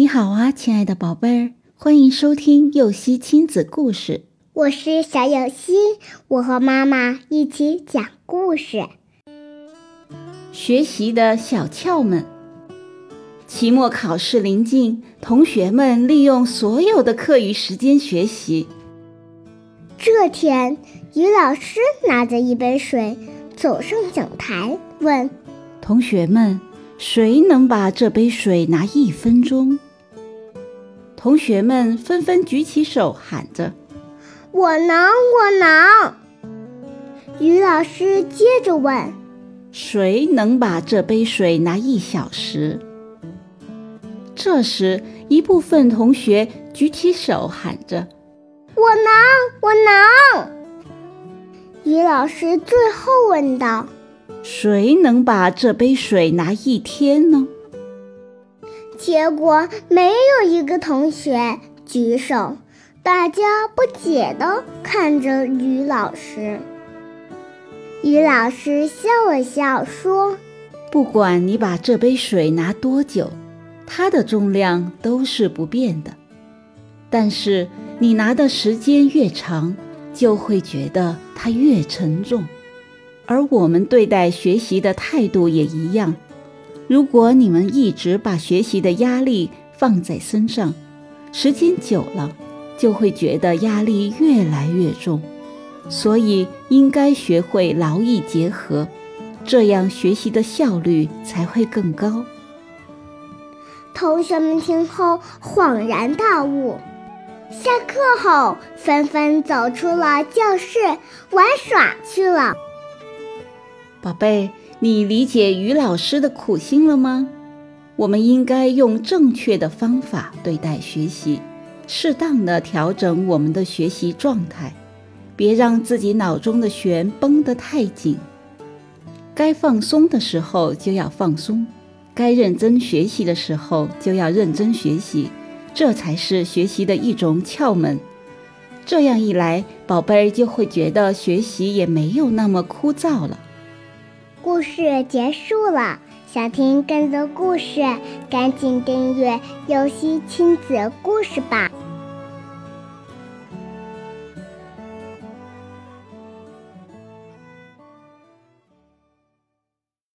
你好啊，亲爱的宝贝儿，欢迎收听幼熙亲子故事。我是小幼熙，我和妈妈一起讲故事。学习的小窍门。期末考试临近，同学们利用所有的课余时间学习。这天，于老师拿着一杯水走上讲台，问同学们：“谁能把这杯水拿一分钟？”同学们纷纷举起手，喊着：“我能，我能！”于老师接着问：“谁能把这杯水拿一小时？”这时，一部分同学举起手，喊着：“我能，我能！”于老师最后问道：“谁能把这杯水拿一天呢？”结果没有一个同学举手，大家不解地看着于老师。于老师笑了笑说：“不管你把这杯水拿多久，它的重量都是不变的。但是你拿的时间越长，就会觉得它越沉重。而我们对待学习的态度也一样。”如果你们一直把学习的压力放在身上，时间久了，就会觉得压力越来越重。所以应该学会劳逸结合，这样学习的效率才会更高。同学们听后恍然大悟，下课后纷纷走出了教室玩耍去了。宝贝。你理解于老师的苦心了吗？我们应该用正确的方法对待学习，适当的调整我们的学习状态，别让自己脑中的弦绷得太紧。该放松的时候就要放松，该认真学习的时候就要认真学习，这才是学习的一种窍门。这样一来，宝贝儿就会觉得学习也没有那么枯燥了。故事结束了，想听更多故事，赶紧订阅“游戏亲子故事”吧。